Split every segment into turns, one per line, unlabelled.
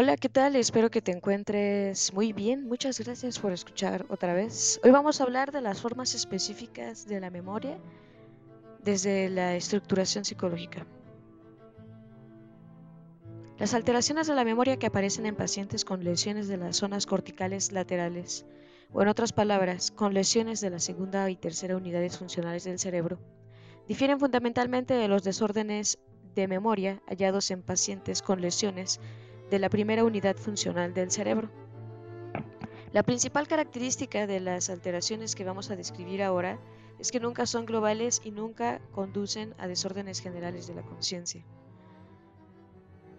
Hola, ¿qué tal? Espero que te encuentres muy bien. Muchas gracias por escuchar otra vez. Hoy vamos a hablar de las formas específicas de la memoria desde la estructuración psicológica. Las alteraciones de la memoria que aparecen en pacientes con lesiones de las zonas corticales laterales, o en otras palabras, con lesiones de la segunda y tercera unidades funcionales del cerebro, difieren fundamentalmente de los desórdenes de memoria hallados en pacientes con lesiones de la primera unidad funcional del cerebro. La principal característica de las alteraciones que vamos a describir ahora es que nunca son globales y nunca conducen a desórdenes generales de la conciencia.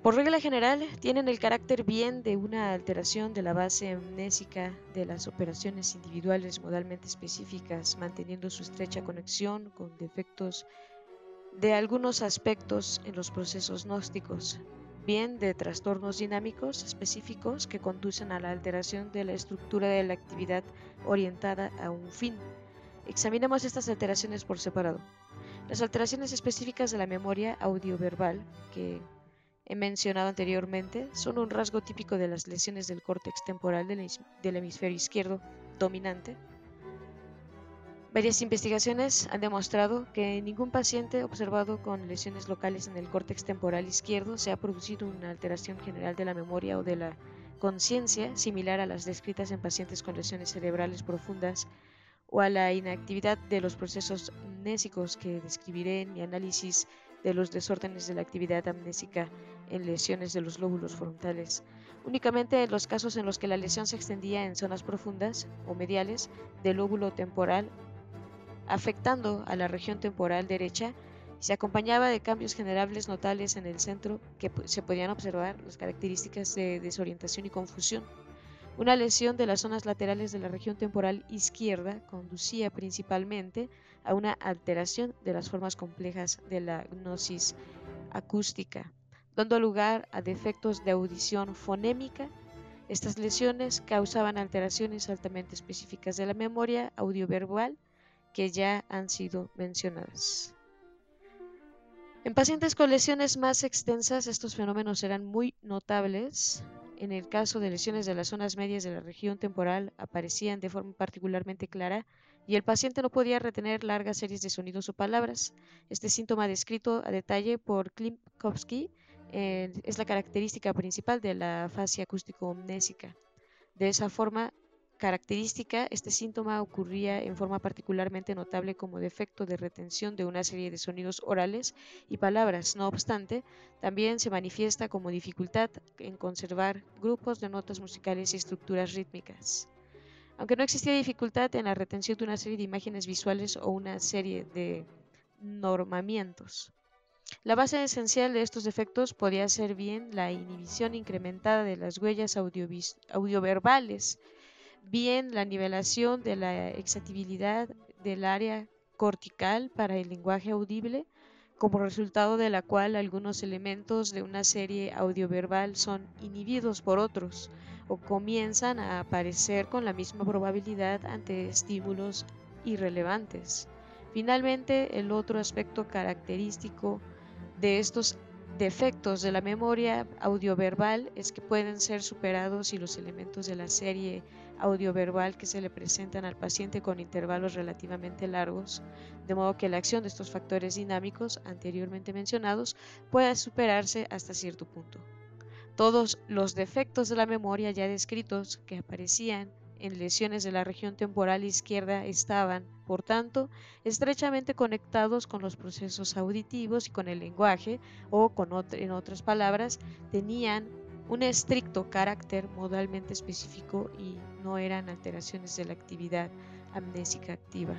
Por regla general, tienen el carácter bien de una alteración de la base amnésica de las operaciones individuales modalmente específicas, manteniendo su estrecha conexión con defectos de algunos aspectos en los procesos gnósticos, bien de trastornos dinámicos específicos que conducen a la alteración de la estructura de la actividad orientada a un fin. Examinemos estas alteraciones por separado. Las alteraciones específicas de la memoria audioverbal, que he mencionado anteriormente, son un rasgo típico de las lesiones del córtex temporal del hemisferio izquierdo dominante, Varias investigaciones han demostrado que en ningún paciente observado con lesiones locales en el córtex temporal izquierdo se ha producido una alteración general de la memoria o de la conciencia similar a las descritas en pacientes con lesiones cerebrales profundas o a la inactividad de los procesos amnésicos que describiré en mi análisis de los desórdenes de la actividad amnésica en lesiones de los lóbulos frontales. Únicamente en los casos en los que la lesión se extendía en zonas profundas o mediales del lóbulo temporal afectando a la región temporal derecha y se acompañaba de cambios generables notables en el centro que se podían observar las características de desorientación y confusión. Una lesión de las zonas laterales de la región temporal izquierda conducía principalmente a una alteración de las formas complejas de la gnosis acústica, dando lugar a defectos de audición fonémica. Estas lesiones causaban alteraciones altamente específicas de la memoria audioverbal, que ya han sido mencionadas. En pacientes con lesiones más extensas, estos fenómenos serán muy notables. En el caso de lesiones de las zonas medias de la región temporal, aparecían de forma particularmente clara y el paciente no podía retener largas series de sonidos o palabras. Este síntoma descrito a detalle por Klimkowski eh, es la característica principal de la fase acústico-omnésica. De esa forma, característica, este síntoma ocurría en forma particularmente notable como defecto de retención de una serie de sonidos orales y palabras. No obstante, también se manifiesta como dificultad en conservar grupos de notas musicales y estructuras rítmicas. Aunque no existía dificultad en la retención de una serie de imágenes visuales o una serie de normamientos. La base esencial de estos defectos podía ser bien la inhibición incrementada de las huellas audioverbales, bien la nivelación de la exactibilidad del área cortical para el lenguaje audible, como resultado de la cual algunos elementos de una serie audioverbal son inhibidos por otros o comienzan a aparecer con la misma probabilidad ante estímulos irrelevantes. Finalmente, el otro aspecto característico de estos defectos de la memoria audioverbal es que pueden ser superados si los elementos de la serie audioverbal que se le presentan al paciente con intervalos relativamente largos, de modo que la acción de estos factores dinámicos anteriormente mencionados pueda superarse hasta cierto punto. Todos los defectos de la memoria ya descritos que aparecían en lesiones de la región temporal izquierda estaban, por tanto, estrechamente conectados con los procesos auditivos y con el lenguaje, o en otras palabras, tenían un estricto carácter modalmente específico y no eran alteraciones de la actividad amnésica activa.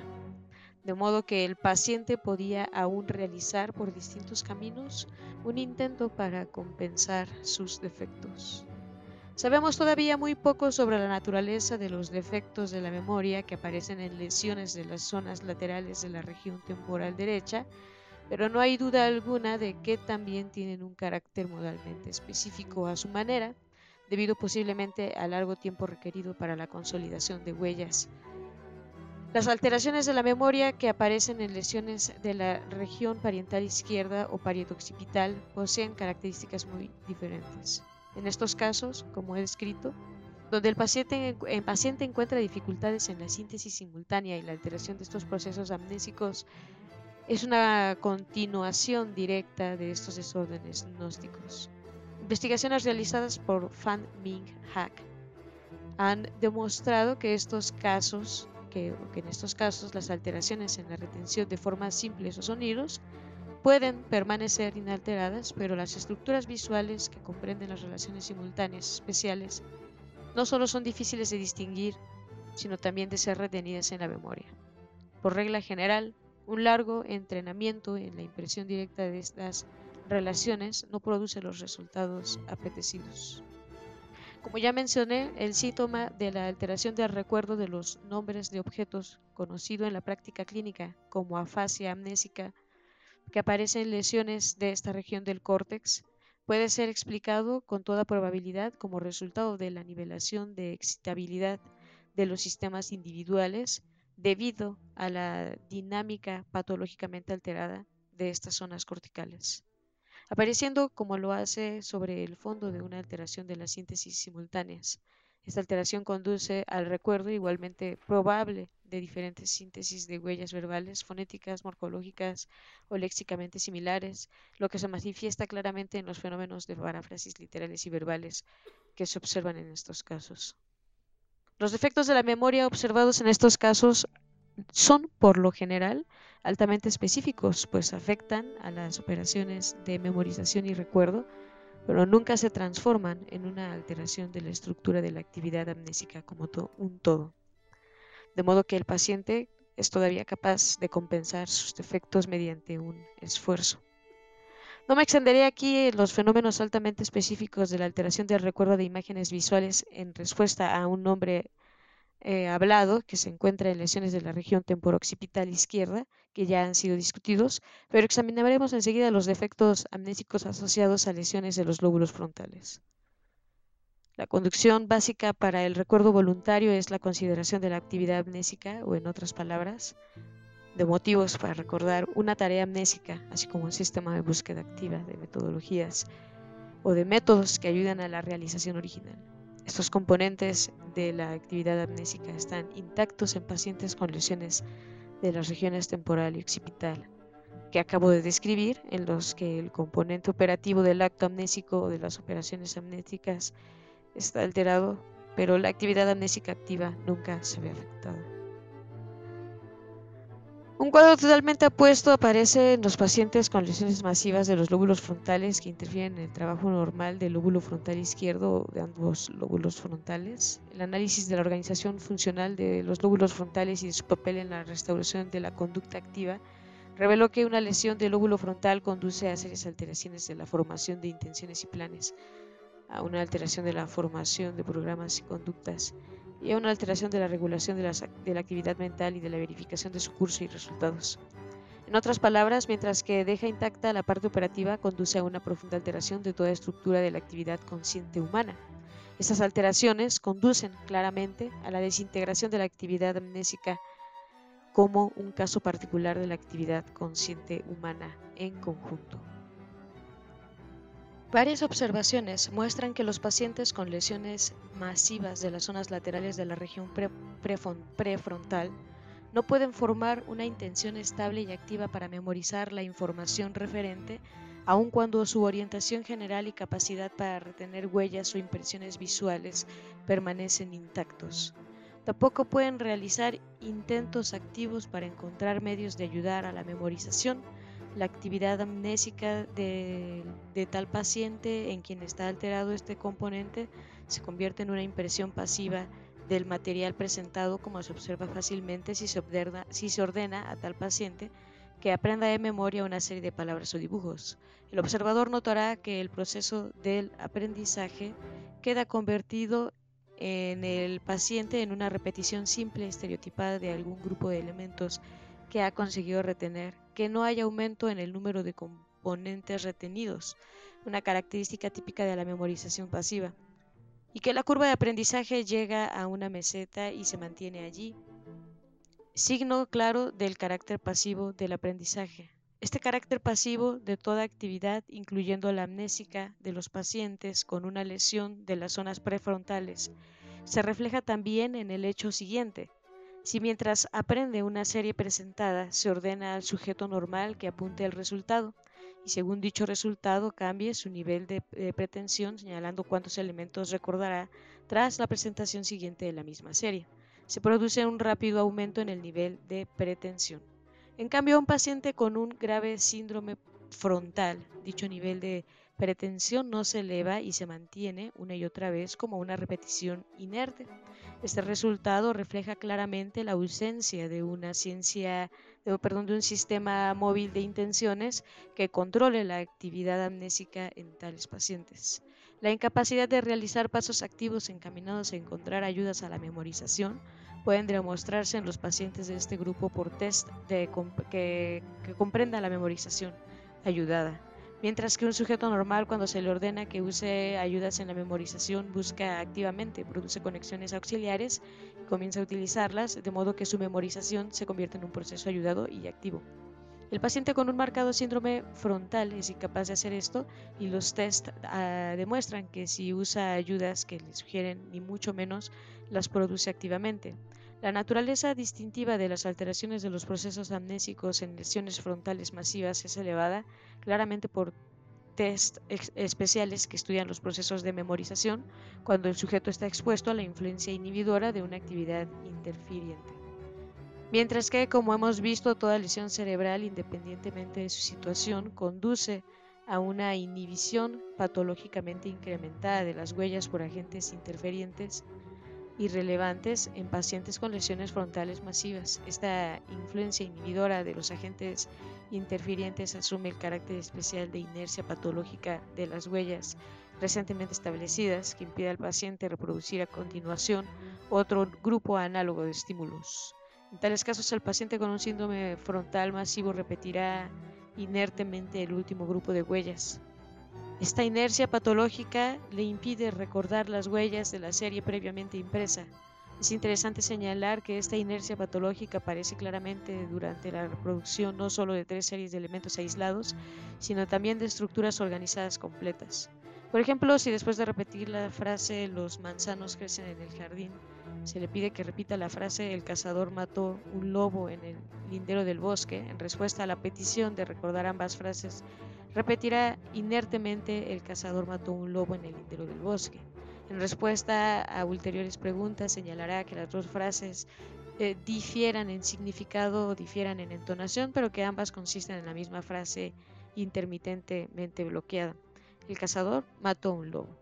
De modo que el paciente podía aún realizar por distintos caminos un intento para compensar sus defectos. Sabemos todavía muy poco sobre la naturaleza de los defectos de la memoria que aparecen en lesiones de las zonas laterales de la región temporal derecha, pero no hay duda alguna de que también tienen un carácter modalmente específico a su manera, debido posiblemente al largo tiempo requerido para la consolidación de huellas. Las alteraciones de la memoria que aparecen en lesiones de la región pariental izquierda o parieto occipital poseen características muy diferentes. En estos casos, como he descrito, donde el paciente, el paciente encuentra dificultades en la síntesis simultánea y la alteración de estos procesos amnésicos, es una continuación directa de estos desórdenes gnósticos. Investigaciones realizadas por Fan Ming Hak han demostrado que estos casos, que, que en estos casos las alteraciones en la retención de formas simples o sonidos pueden permanecer inalteradas, pero las estructuras visuales que comprenden las relaciones simultáneas especiales no solo son difíciles de distinguir, sino también de ser retenidas en la memoria. Por regla general, un largo entrenamiento en la impresión directa de estas relaciones no produce los resultados apetecidos. Como ya mencioné, el síntoma de la alteración del recuerdo de los nombres de objetos, conocido en la práctica clínica como afasia amnésica, que aparece en lesiones de esta región del córtex, puede ser explicado con toda probabilidad como resultado de la nivelación de excitabilidad de los sistemas individuales debido a la dinámica patológicamente alterada de estas zonas corticales, apareciendo como lo hace sobre el fondo de una alteración de las síntesis simultáneas. Esta alteración conduce al recuerdo igualmente probable de diferentes síntesis de huellas verbales, fonéticas, morfológicas o léxicamente similares, lo que se manifiesta claramente en los fenómenos de paráfrasis literales y verbales que se observan en estos casos. Los defectos de la memoria observados en estos casos son, por lo general, altamente específicos, pues afectan a las operaciones de memorización y recuerdo, pero nunca se transforman en una alteración de la estructura de la actividad amnésica como un todo de modo que el paciente es todavía capaz de compensar sus defectos mediante un esfuerzo. No me extenderé aquí en los fenómenos altamente específicos de la alteración del recuerdo de imágenes visuales en respuesta a un nombre eh, hablado que se encuentra en lesiones de la región temporooccipital izquierda, que ya han sido discutidos, pero examinaremos enseguida los defectos amnésicos asociados a lesiones de los lóbulos frontales. La conducción básica para el recuerdo voluntario es la consideración de la actividad amnésica, o en otras palabras, de motivos para recordar una tarea amnésica, así como un sistema de búsqueda activa de metodologías o de métodos que ayudan a la realización original. Estos componentes de la actividad amnésica están intactos en pacientes con lesiones de las regiones temporal y occipital que acabo de describir, en los que el componente operativo del acto amnésico o de las operaciones amnésicas está alterado, pero la actividad amnésica activa nunca se ve afectada. Un cuadro totalmente apuesto aparece en los pacientes con lesiones masivas de los lóbulos frontales que interfieren en el trabajo normal del lóbulo frontal izquierdo de ambos lóbulos frontales. El análisis de la organización funcional de los lóbulos frontales y de su papel en la restauración de la conducta activa reveló que una lesión del lóbulo frontal conduce a serias alteraciones de la formación de intenciones y planes, a una alteración de la formación de programas y conductas y a una alteración de la regulación de la, actividad mental y de la verificación de su curso y resultados. En otras palabras, mientras que deja intacta la parte operativa, conduce a una profunda alteración de toda estructura de la actividad consciente humana. Estas alteraciones conducen claramente a la desintegración de la actividad amnésica como un caso particular de la actividad consciente humana en conjunto. Varias observaciones muestran que los pacientes con lesiones masivas de las zonas laterales de la región prefrontal no pueden formar una intención estable y activa para memorizar la información referente, aun cuando su orientación general y capacidad para retener huellas o impresiones visuales permanecen intactos. Tampoco pueden realizar intentos activos para encontrar medios de ayudar a la memorización, la actividad amnésica de, tal paciente en quien está alterado este componente se convierte en una impresión pasiva del material presentado como se observa fácilmente si se, ordena, si se ordena a tal paciente que aprenda de memoria una serie de palabras o dibujos. El observador notará que el proceso del aprendizaje queda convertido en el paciente en una repetición simple estereotipada de algún grupo de elementos que ha conseguido retener, que no hay aumento en el número de componentes retenidos, una característica típica de la memorización pasiva, y que la curva de aprendizaje llega a una meseta y se mantiene allí, signo claro del carácter pasivo del aprendizaje. Este carácter pasivo de toda actividad, incluyendo la amnésica de los pacientes con una lesión de las zonas prefrontales, se refleja también en el hecho siguiente. Si mientras aprende una serie presentada se ordena al sujeto normal que apunte el resultado, y según dicho resultado cambie su nivel de, pretensión señalando cuántos elementos recordará tras la presentación siguiente de la misma serie. Se produce un rápido aumento en el nivel de pretensión. En cambio, un paciente con un grave síndrome frontal, dicho nivel de pretensión no se eleva y se mantiene una y otra vez como una repetición inerte. Este resultado refleja claramente la ausencia de una ciencia, perdón, de un sistema móvil de intenciones que controle la actividad amnésica en tales pacientes. La incapacidad de realizar pasos activos encaminados a encontrar ayudas a la memorización pueden demostrarse en los pacientes de este grupo por test de, que comprenda la memorización ayudada. Mientras que un sujeto normal cuando se le ordena que use ayudas en la memorización busca activamente, produce conexiones auxiliares y comienza a utilizarlas, de modo que su memorización se convierte en un proceso ayudado y activo. El paciente con un marcado síndrome frontal es incapaz de hacer esto y los test ah, demuestran que si usa ayudas que le sugieren ni mucho menos las produce activamente. La naturaleza distintiva de las alteraciones de los procesos amnésicos en lesiones frontales masivas es elevada claramente por test especiales que estudian los procesos de memorización cuando el sujeto está expuesto a la influencia inhibidora de una actividad interfiriente. Mientras que, como hemos visto, toda lesión cerebral, independientemente de su situación, conduce a una inhibición patológicamente incrementada de las huellas por agentes interferientes irrelevantes en pacientes con lesiones frontales masivas. Esta influencia inhibidora de los agentes interfirientes asume el carácter especial de inercia patológica de las huellas recientemente establecidas que impide al paciente reproducir a continuación otro grupo análogo de estímulos. En tales casos, el paciente con un síndrome frontal masivo repetirá inertemente el último grupo de huellas. Esta inercia patológica le impide recordar las huellas de la serie previamente impresa. Es interesante señalar que esta inercia patológica aparece claramente durante la reproducción no solo de tres series de elementos aislados, sino también de estructuras organizadas completas. Por ejemplo, si después de repetir la frase los manzanos crecen en el jardín, se le pide que repita la frase El cazador mató un lobo en el lindero del bosque. En respuesta a la petición de recordar ambas frases, repetirá inertemente El cazador mató un lobo en el lindero del bosque. En respuesta a ulteriores preguntas, señalará que las dos frases eh, difieran en significado o difieran en entonación, pero que ambas consisten en la misma frase intermitentemente bloqueada. El cazador mató un lobo.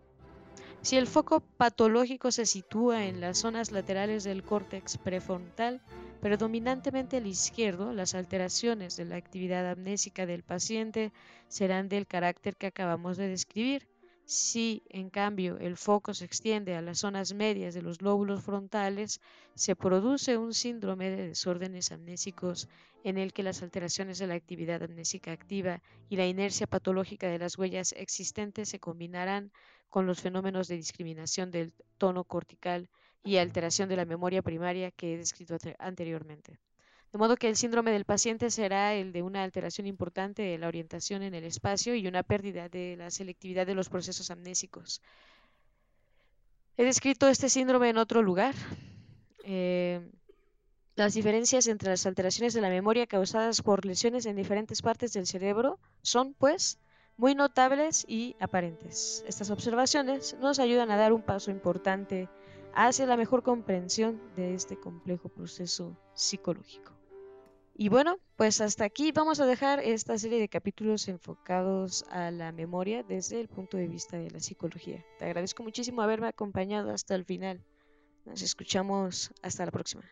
Si el foco patológico se sitúa en las zonas laterales del córtex prefrontal, predominantemente al izquierdo, las alteraciones de la actividad amnésica del paciente serán del carácter que acabamos de describir. Si, en cambio, el foco se extiende a las zonas medias de los lóbulos frontales, se produce un síndrome de desórdenes amnésicos en el que las alteraciones de la actividad amnésica activa y la inercia patológica de las huellas existentes se combinarán con los fenómenos de discriminación del tono cortical y alteración de la memoria primaria que he descrito anteriormente. De modo que el síndrome del paciente será el de una alteración importante de la orientación en el espacio y una pérdida de la selectividad de los procesos amnésicos. He descrito este síndrome en otro lugar. Eh, las diferencias entre las alteraciones de la memoria causadas por lesiones en diferentes partes del cerebro son, pues, muy notables y aparentes. Estas observaciones nos ayudan a dar un paso importante hacia la mejor comprensión de este complejo proceso psicológico. Y bueno, pues hasta aquí vamos a dejar esta serie de capítulos enfocados a la memoria desde el punto de vista de la psicología. Te agradezco muchísimo haberme acompañado hasta el final. Nos escuchamos hasta la próxima.